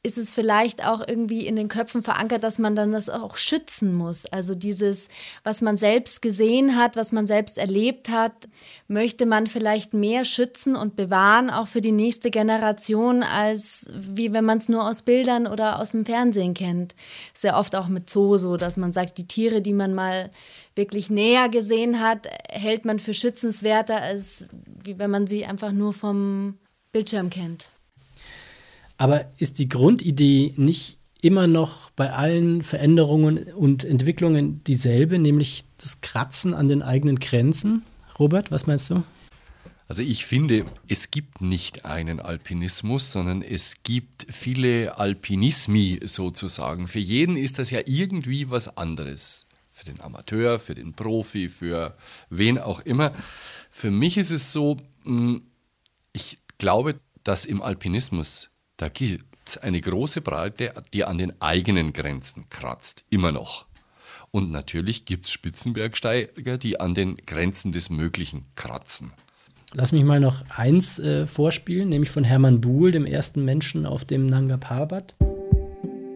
ist es vielleicht auch irgendwie in den Köpfen verankert, dass man dann das auch schützen muss. Also dieses, was man selbst gesehen hat, was man selbst erlebt hat, möchte man vielleicht mehr schützen und bewahren, auch für die nächste Generation, als wie wenn man es nur aus Bildern oder aus dem Fernsehen kennt. Sehr oft auch mit Zoo so, dass man sagt, die Tiere, die man mal wirklich näher gesehen hat, hält man für schützenswerter, als wie wenn man sie einfach nur vom Bildschirm kennt. Aber ist die Grundidee nicht immer noch bei allen Veränderungen und Entwicklungen dieselbe, nämlich das Kratzen an den eigenen Grenzen? Robert, was meinst du? Also ich finde, es gibt nicht einen Alpinismus, sondern es gibt viele Alpinismi sozusagen. Für jeden ist das ja irgendwie was anderes. Für den Amateur, für den Profi, für wen auch immer. Für mich ist es so, hm, ich glaube, dass im Alpinismus da gibt es eine große Breite, die an den eigenen Grenzen kratzt, immer noch. Und natürlich gibt es Spitzenbergsteiger, die an den Grenzen des Möglichen kratzen. Lass mich mal noch eins äh, vorspielen, nämlich von Hermann Buhl, dem ersten Menschen auf dem Nanga Parbat.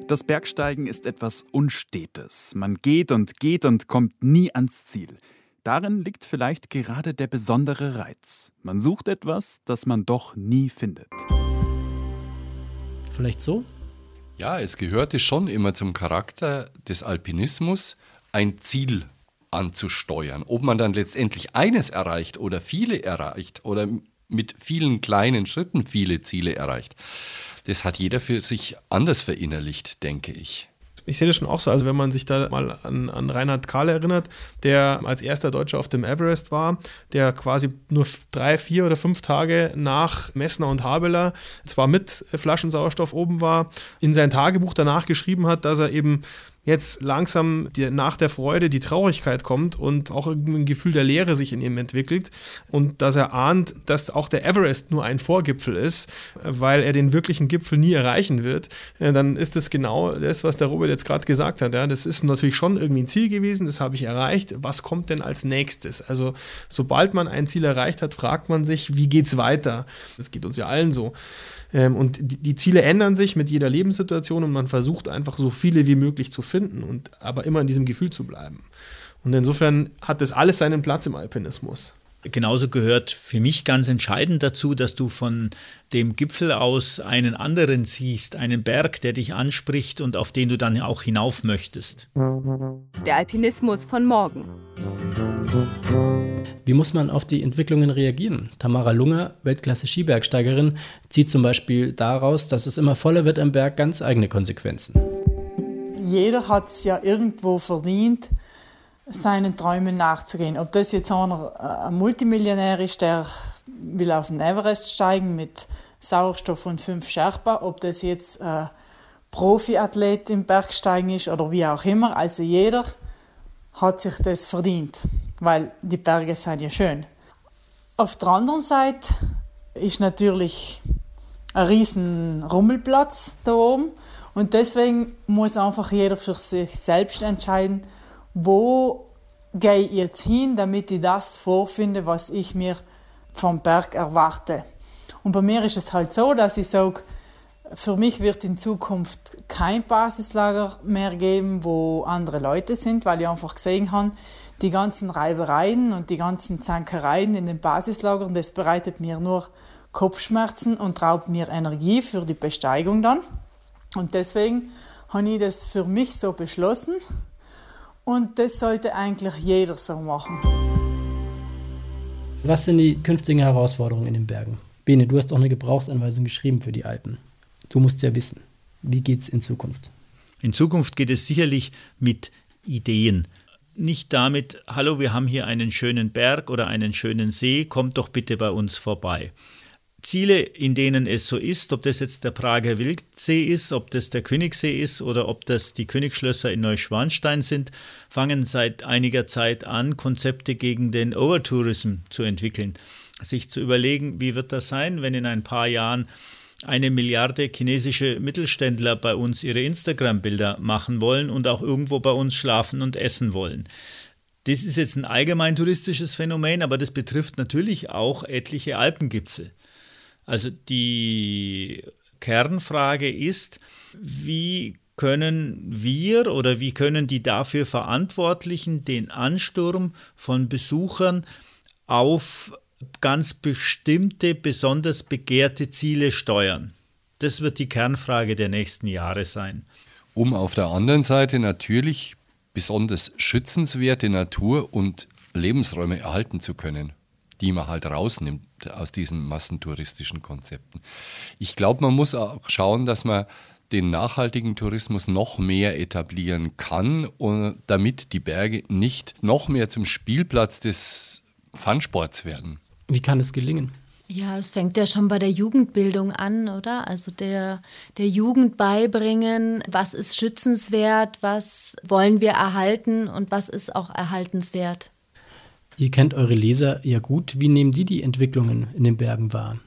Das Bergsteigen ist etwas Unstetes. Man geht und geht und kommt nie ans Ziel. Darin liegt vielleicht gerade der besondere Reiz. Man sucht etwas, das man doch nie findet. Vielleicht so? Ja, es gehörte schon immer zum Charakter des Alpinismus, ein Ziel anzusteuern. Ob man dann letztendlich eines erreicht oder viele erreicht oder mit vielen kleinen Schritten viele Ziele erreicht, das hat jeder für sich anders verinnerlicht, denke ich ich sehe das schon auch so. Also wenn man sich da mal an, an Reinhard Kahl erinnert, der als erster Deutscher auf dem Everest war, der quasi nur drei, vier oder fünf Tage nach Messner und Habeler zwar mit Flaschen Sauerstoff oben war, in sein Tagebuch danach geschrieben hat, dass er eben jetzt langsam die, nach der Freude die Traurigkeit kommt und auch ein Gefühl der Leere sich in ihm entwickelt und dass er ahnt, dass auch der Everest nur ein Vorgipfel ist, weil er den wirklichen Gipfel nie erreichen wird, dann ist das genau das, was der Robert jetzt gerade gesagt hat. Ja, das ist natürlich schon irgendwie ein Ziel gewesen, das habe ich erreicht. Was kommt denn als nächstes? Also sobald man ein Ziel erreicht hat, fragt man sich, wie geht es weiter? Das geht uns ja allen so. Ähm, und die, die, Ziele ändern sich mit jeder Lebenssituation und man versucht einfach so viele wie möglich zu finden und aber immer in diesem Gefühl zu bleiben. Und insofern hat das alles seinen Platz im Alpinismus. Genauso gehört für mich ganz entscheidend dazu, dass du von dem Gipfel aus einen anderen siehst, einen Berg, der dich anspricht und auf den du dann auch hinauf möchtest. Der Alpinismus von morgen. Wie muss man auf die Entwicklungen reagieren? Tamara Lunger, Weltklasse-Skibergsteigerin, zieht zum Beispiel daraus, dass es immer voller wird am Berg, ganz eigene Konsequenzen. Jeder hat es ja irgendwo verdient, seinen Träumen nachzugehen. Ob das jetzt einer äh, ein Multimillionär ist, der will auf den Everest steigen mit Sauerstoff und fünf Sherpa, ob das jetzt ein Profiathlet im Bergsteigen ist oder wie auch immer. Also jeder hat sich das verdient, weil die Berge sind ja schön. Auf der anderen Seite ist natürlich ein riesen Rummelplatz da oben und deswegen muss einfach jeder für sich selbst entscheiden, wo gehe ich jetzt hin, damit ich das vorfinde, was ich mir vom Berg erwarte. Und bei mir ist es halt so, dass ich sage, für mich wird in Zukunft kein Basislager mehr geben, wo andere Leute sind, weil ich einfach gesehen habe, die ganzen Reibereien und die ganzen Zankereien in den Basislagern, das bereitet mir nur Kopfschmerzen und raubt mir Energie für die Besteigung dann. Und deswegen habe ich das für mich so beschlossen, und das sollte eigentlich jeder so machen. Was sind die künftigen Herausforderungen in den Bergen? Bene, du hast auch eine Gebrauchsanweisung geschrieben für die Alpen. Du musst ja wissen, wie geht es in Zukunft? In Zukunft geht es sicherlich mit Ideen. Nicht damit, hallo, wir haben hier einen schönen Berg oder einen schönen See, kommt doch bitte bei uns vorbei. Ziele, in denen es so ist, ob das jetzt der Prager Wildsee ist, ob das der Königssee ist oder ob das die Königsschlösser in Neuschwanstein sind, fangen seit einiger Zeit an, Konzepte gegen den Overtourism zu entwickeln. Sich zu überlegen, wie wird das sein, wenn in ein paar Jahren eine Milliarde chinesische Mittelständler bei uns ihre Instagram-Bilder machen wollen und auch irgendwo bei uns schlafen und essen wollen. Das ist jetzt ein allgemein touristisches Phänomen, aber das betrifft natürlich auch etliche Alpengipfel. Also die Kernfrage ist, wie können wir oder wie können die dafür Verantwortlichen den Ansturm von Besuchern auf ganz bestimmte, besonders begehrte Ziele steuern? Das wird die Kernfrage der nächsten Jahre sein. Um auf der anderen Seite natürlich besonders schützenswerte Natur und Lebensräume erhalten zu können, die man halt rausnimmt aus diesen massentouristischen Konzepten. Ich glaube, man muss auch schauen, dass man den nachhaltigen Tourismus noch mehr etablieren kann, damit die Berge nicht noch mehr zum Spielplatz des Funsports werden. Wie kann es gelingen? Ja, es fängt ja schon bei der Jugendbildung an, oder? Also der, der Jugend beibringen, was ist schützenswert, was wollen wir erhalten und was ist auch erhaltenswert. Ihr kennt eure Leser ja gut. Wie nehmen die die Entwicklungen in den Bergen wahr?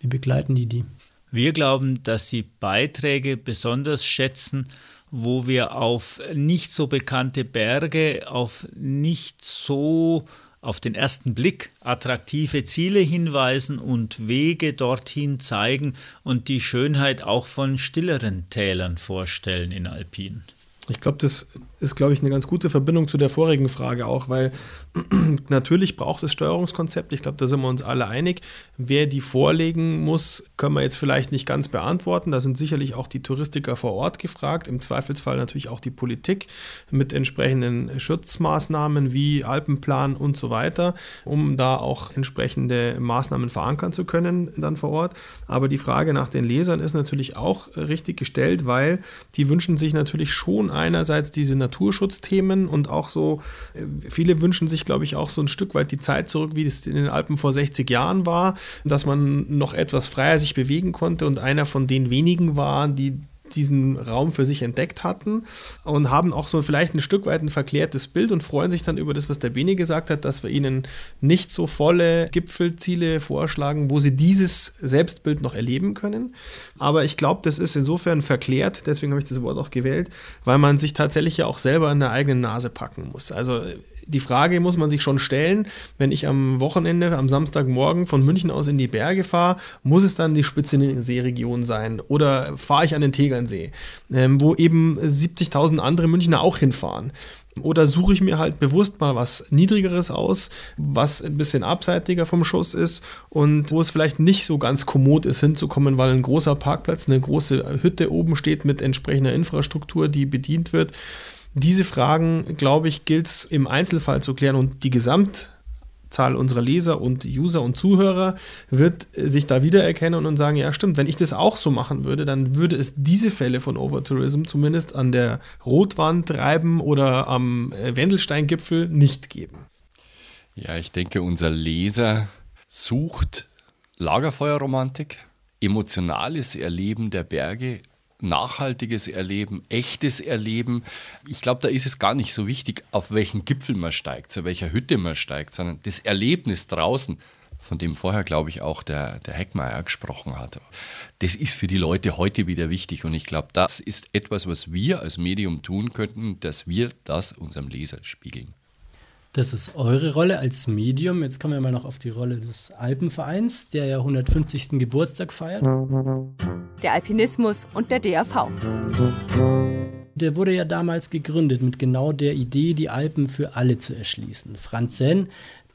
Wie begleiten die die? Wir glauben, dass sie Beiträge besonders schätzen, wo wir auf nicht so bekannte Berge, auf nicht so auf den ersten Blick attraktive Ziele hinweisen und Wege dorthin zeigen und die Schönheit auch von stilleren Tälern vorstellen in Alpin. Ich glaube, das ist, glaube ich, eine ganz gute Verbindung zu der vorigen Frage auch, weil natürlich braucht es Steuerungskonzept. Ich glaube, da sind wir uns alle einig. Wer die vorlegen muss, können wir jetzt vielleicht nicht ganz beantworten. Da sind sicherlich auch die Touristiker vor Ort gefragt. Im Zweifelsfall natürlich auch die Politik mit entsprechenden Schutzmaßnahmen wie Alpenplan und so weiter, um da auch entsprechende Maßnahmen verankern zu können dann vor Ort. Aber die Frage nach den Lesern ist natürlich auch richtig gestellt, weil die wünschen sich natürlich schon einerseits diese Naturschutzthemen und auch so, äh, viele wünschen sich, glaube ich, auch so ein Stück weit die Zeit zurück, wie es in den Alpen vor 60 Jahren war, dass man noch etwas freier sich bewegen konnte. Und einer von den wenigen war, die diesen Raum für sich entdeckt hatten und haben auch so vielleicht ein Stück weit ein verklärtes Bild und freuen sich dann über das, was der Bene gesagt hat, dass wir ihnen nicht so volle Gipfelziele vorschlagen, wo sie dieses Selbstbild noch erleben können. Aber ich glaube, das ist insofern verklärt, deswegen habe ich das Wort auch gewählt, weil man sich tatsächlich ja auch selber an der eigenen Nase packen muss. Also die Frage muss man sich schon stellen, wenn ich am Wochenende, am Samstagmorgen von München aus in die Berge fahre, muss es dann die Spitzenseeregion sein oder fahre ich an den Tegernsee, ähm, wo eben 70.000 andere Münchner auch hinfahren. Oder suche ich mir halt bewusst mal was Niedrigeres aus, was ein bisschen abseitiger vom Schuss ist und wo es vielleicht nicht so ganz kommod ist, hinzukommen, weil ein großer Parkplatz, eine große Hütte oben steht mit entsprechender Infrastruktur, die bedient wird. Diese Fragen, glaube ich, gilt es im Einzelfall zu klären und die Gesamtzahl unserer Leser und User und Zuhörer wird sich da wiedererkennen und sagen, ja stimmt, wenn ich das auch so machen würde, dann würde es diese Fälle von Overtourism zumindest an der Rotwand treiben oder am äh, Wendelsteingipfel nicht geben. Ja, ich denke, unser Leser sucht Lagerfeuerromantik, emotionales Erleben der Berge, nachhaltiges Erleben, echtes Erleben. Ich glaube, da ist es gar nicht so wichtig, auf welchen Gipfel man steigt, zu welcher Hütte man steigt, sondern das Erlebnis draußen, von dem vorher, glaube ich, auch der, der Heckmeier gesprochen hat. Das ist für die Leute heute wieder wichtig. Und ich glaube, das ist etwas, was wir als Medium tun könnten, dass wir das unserem Leser spiegeln. Das ist eure Rolle als Medium. Jetzt kommen wir mal noch auf die Rolle des Alpenvereins, der ja 150. Geburtstag feiert. Der Alpinismus und der DAV. Der wurde ja damals gegründet mit genau der Idee, die Alpen für alle zu erschließen. Franz Senn,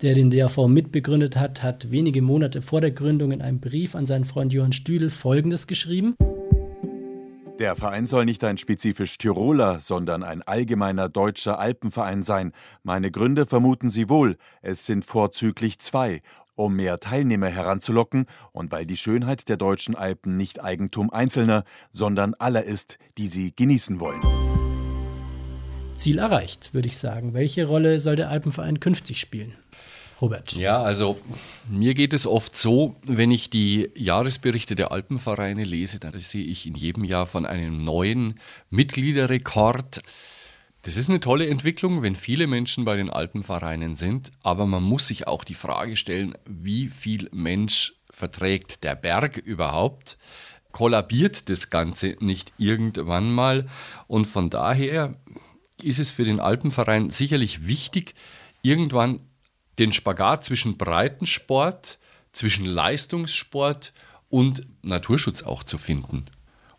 der den DAV mitbegründet hat, hat wenige Monate vor der Gründung in einem Brief an seinen Freund Johann Stüdel Folgendes geschrieben. Der Verein soll nicht ein spezifisch Tiroler, sondern ein allgemeiner deutscher Alpenverein sein. Meine Gründe vermuten Sie wohl. Es sind vorzüglich zwei. Um mehr Teilnehmer heranzulocken und weil die Schönheit der deutschen Alpen nicht Eigentum Einzelner, sondern aller ist, die sie genießen wollen. Ziel erreicht, würde ich sagen. Welche Rolle soll der Alpenverein künftig spielen? Robert. Ja, also mir geht es oft so, wenn ich die Jahresberichte der Alpenvereine lese, dann sehe ich in jedem Jahr von einem neuen Mitgliederrekord. Das ist eine tolle Entwicklung, wenn viele Menschen bei den Alpenvereinen sind, aber man muss sich auch die Frage stellen, wie viel Mensch verträgt der Berg überhaupt? Kollabiert das Ganze nicht irgendwann mal? Und von daher ist es für den Alpenverein sicherlich wichtig, irgendwann den Spagat zwischen Breitensport, zwischen Leistungssport und Naturschutz auch zu finden.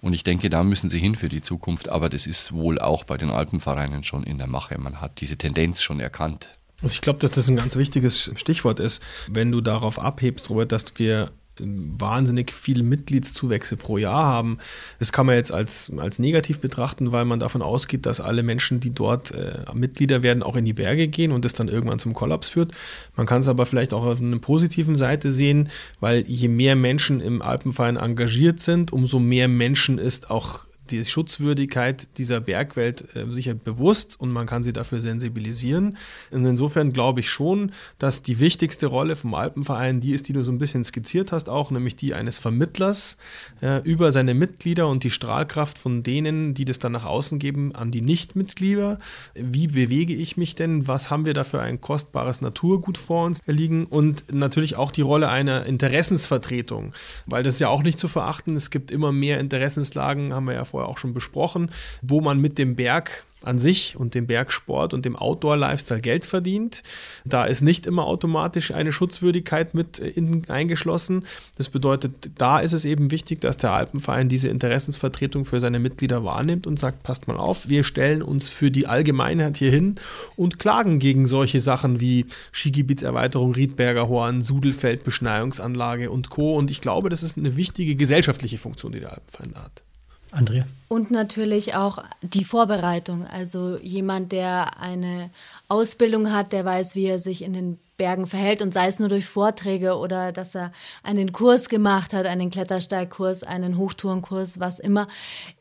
Und ich denke, da müssen sie hin für die Zukunft. Aber das ist wohl auch bei den Alpenvereinen schon in der Mache. Man hat diese Tendenz schon erkannt. Also ich glaube, dass das ein ganz wichtiges Stichwort ist, wenn du darauf abhebst, Robert, dass wir wahnsinnig viele Mitgliedszuwächse pro Jahr haben. Das kann man jetzt als, als negativ betrachten, weil man davon ausgeht, dass alle Menschen, die dort äh, Mitglieder werden, auch in die Berge gehen und das dann irgendwann zum Kollaps führt. Man kann es aber vielleicht auch auf einer positiven Seite sehen, weil je mehr Menschen im Alpenverein engagiert sind, umso mehr Menschen ist auch die Schutzwürdigkeit dieser Bergwelt äh, sicher bewusst und man kann sie dafür sensibilisieren. Und insofern glaube ich schon, dass die wichtigste Rolle vom Alpenverein die ist, die du so ein bisschen skizziert hast, auch nämlich die eines Vermittlers äh, über seine Mitglieder und die Strahlkraft von denen, die das dann nach außen geben, an die Nichtmitglieder. Wie bewege ich mich denn? Was haben wir da für ein kostbares Naturgut vor uns liegen? Und natürlich auch die Rolle einer Interessensvertretung, weil das ist ja auch nicht zu verachten. Es gibt immer mehr Interessenslagen, haben wir ja vorher vorher auch schon besprochen, wo man mit dem Berg an sich und dem Bergsport und dem Outdoor-Lifestyle Geld verdient. Da ist nicht immer automatisch eine Schutzwürdigkeit mit äh, eingeschlossen. Das bedeutet, da ist es eben wichtig, dass der Alpenverein diese Interessensvertretung für seine Mitglieder wahrnimmt und sagt, passt mal auf, wir stellen uns für die Allgemeinheit hier hin und klagen gegen solche Sachen wie Skigebietserweiterung, Riedberger Horn, Sudelfeld, Beschneiungsanlage und Co. Und ich glaube, das ist eine wichtige gesellschaftliche Funktion, die der Alpenverein hat. Andrea? Und natürlich auch die Vorbereitung. Also jemand, der eine Ausbildung hat, der weiß, wie er sich in den Bergen verhält und sei es nur durch Vorträge oder dass er einen Kurs gemacht hat, einen Klettersteigkurs, einen Hochtourenkurs, was immer,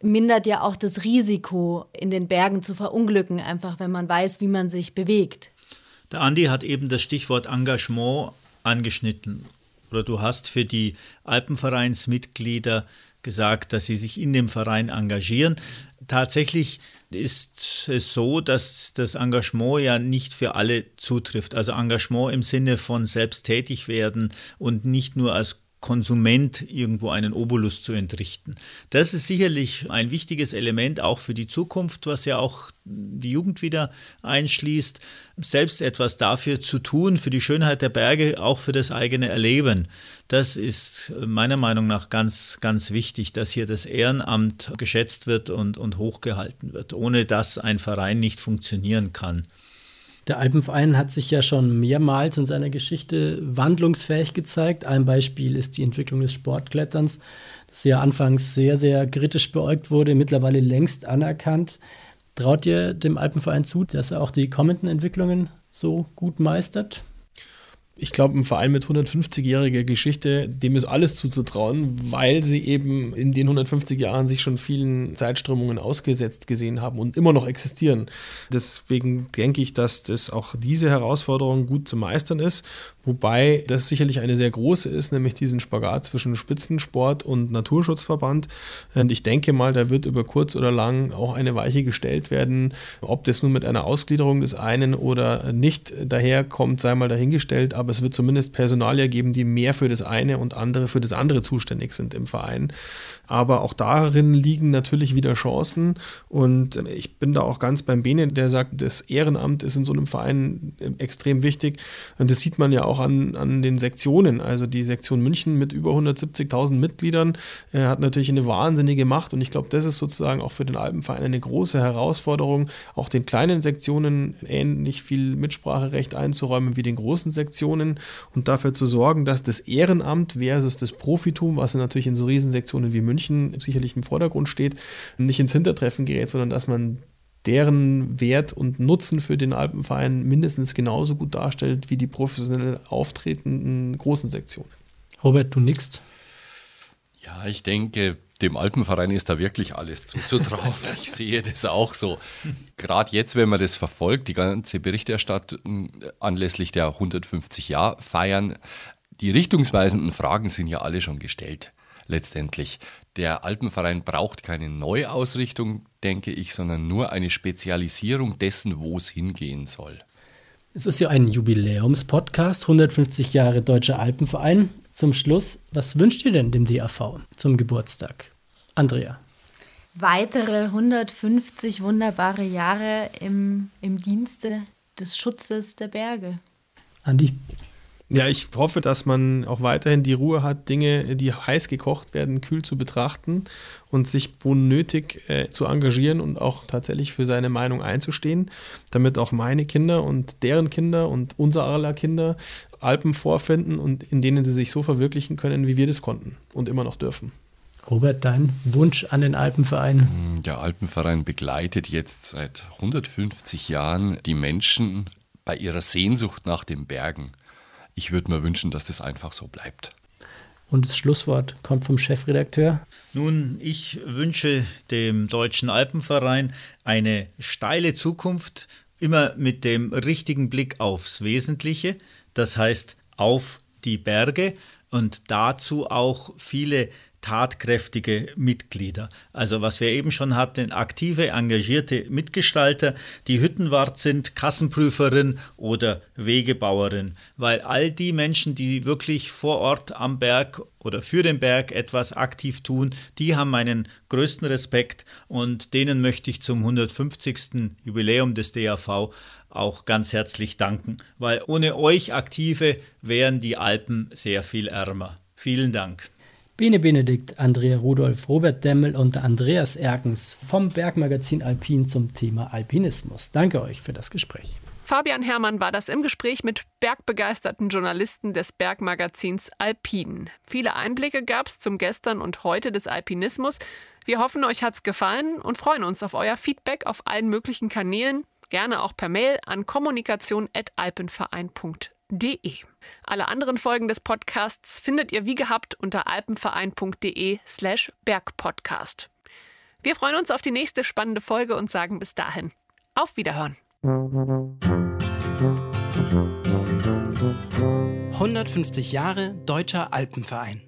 mindert ja auch das Risiko, in den Bergen zu verunglücken, einfach wenn man weiß, wie man sich bewegt. Der Andi hat eben das Stichwort Engagement angeschnitten. Oder du hast für die Alpenvereinsmitglieder gesagt, dass sie sich in dem Verein engagieren. Tatsächlich ist es so, dass das Engagement ja nicht für alle zutrifft. Also Engagement im Sinne von selbst tätig werden und nicht nur als Konsument irgendwo einen Obolus zu entrichten. Das ist sicherlich ein wichtiges Element auch für die Zukunft, was ja auch die Jugend wieder einschließt, selbst etwas dafür zu tun, für die Schönheit der Berge, auch für das eigene Erleben. Das ist meiner Meinung nach ganz, ganz wichtig, dass hier das Ehrenamt geschätzt wird und, und hochgehalten wird, ohne dass ein Verein nicht funktionieren kann. Der Alpenverein hat sich ja schon mehrmals in seiner Geschichte wandlungsfähig gezeigt. Ein Beispiel ist die Entwicklung des Sportkletterns, das ja anfangs sehr, sehr kritisch beäugt wurde, mittlerweile längst anerkannt. Traut ihr dem Alpenverein zu, dass er auch die kommenden Entwicklungen so gut meistert? Ich glaube, ein Verein mit 150-jähriger Geschichte, dem ist alles zuzutrauen, weil sie eben in den 150 Jahren sich schon vielen Zeitströmungen ausgesetzt gesehen haben und immer noch existieren. Deswegen denke ich, dass das auch diese Herausforderung gut zu meistern ist, wobei das sicherlich eine sehr große ist, nämlich diesen Spagat zwischen Spitzensport und Naturschutzverband. Und ich denke mal, da wird über kurz oder lang auch eine Weiche gestellt werden. Ob das nun mit einer Ausgliederung des einen oder nicht daherkommt, sei mal dahingestellt, aber es wird zumindest Personalia geben, die mehr für das eine und andere für das andere zuständig sind im Verein. Aber auch darin liegen natürlich wieder Chancen. Und ich bin da auch ganz beim Bene, der sagt, das Ehrenamt ist in so einem Verein extrem wichtig. Und das sieht man ja auch an, an den Sektionen. Also die Sektion München mit über 170.000 Mitgliedern äh, hat natürlich eine wahnsinnige Macht. Und ich glaube, das ist sozusagen auch für den Alpenverein eine große Herausforderung, auch den kleinen Sektionen ähnlich viel Mitspracherecht einzuräumen wie den großen Sektionen und dafür zu sorgen, dass das Ehrenamt versus das Profitum, was natürlich in so Riesensektionen wie München sicherlich im Vordergrund steht, nicht ins Hintertreffen gerät, sondern dass man deren Wert und Nutzen für den Alpenverein mindestens genauso gut darstellt wie die professionell auftretenden großen Sektionen. Robert, du nickst. Ja, ich denke, dem Alpenverein ist da wirklich alles zuzutrauen. ich sehe das auch so. Gerade jetzt, wenn man das verfolgt, die ganze Berichterstattung anlässlich der 150 Jahr feiern, die richtungsweisenden Fragen sind ja alle schon gestellt letztendlich. Der Alpenverein braucht keine Neuausrichtung, denke ich, sondern nur eine Spezialisierung dessen, wo es hingehen soll. Es ist ja ein Jubiläumspodcast, 150 Jahre Deutscher Alpenverein. Zum Schluss, was wünscht ihr denn dem DAV zum Geburtstag? Andrea. Weitere 150 wunderbare Jahre im, im Dienste des Schutzes der Berge. Andi. Ja, ich hoffe, dass man auch weiterhin die Ruhe hat, Dinge, die heiß gekocht werden, kühl zu betrachten und sich wo nötig äh, zu engagieren und auch tatsächlich für seine Meinung einzustehen, damit auch meine Kinder und deren Kinder und unser aller Kinder Alpen vorfinden und in denen sie sich so verwirklichen können, wie wir das konnten und immer noch dürfen. Robert, dein Wunsch an den Alpenverein? Der Alpenverein begleitet jetzt seit 150 Jahren die Menschen bei ihrer Sehnsucht nach den Bergen. Ich würde mir wünschen, dass das einfach so bleibt. Und das Schlusswort kommt vom Chefredakteur. Nun, ich wünsche dem Deutschen Alpenverein eine steile Zukunft, immer mit dem richtigen Blick aufs Wesentliche, das heißt auf die Berge und dazu auch viele tatkräftige Mitglieder. Also was wir eben schon hatten, aktive, engagierte Mitgestalter, die Hüttenwart sind, Kassenprüferin oder Wegebauerin, weil all die Menschen, die wirklich vor Ort am Berg oder für den Berg etwas aktiv tun, die haben meinen größten Respekt und denen möchte ich zum 150. Jubiläum des DAV auch ganz herzlich danken, weil ohne euch Aktive wären die Alpen sehr viel ärmer. Vielen Dank. Bene Benedikt, Andrea Rudolph, Robert Demmel und Andreas Erkens vom Bergmagazin Alpin zum Thema Alpinismus. Danke euch für das Gespräch. Fabian Herrmann war das im Gespräch mit bergbegeisterten Journalisten des Bergmagazins Alpin. Viele Einblicke gab es zum Gestern und Heute des Alpinismus. Wir hoffen, euch hat's gefallen und freuen uns auf euer Feedback auf allen möglichen Kanälen, gerne auch per Mail an kommunikation.alpenverein.de alpenverein.de. Alle anderen Folgen des Podcasts findet ihr wie gehabt unter alpenverein.de slash bergpodcast. Wir freuen uns auf die nächste spannende Folge und sagen bis dahin auf Wiederhören. 150 Jahre Deutscher Alpenverein.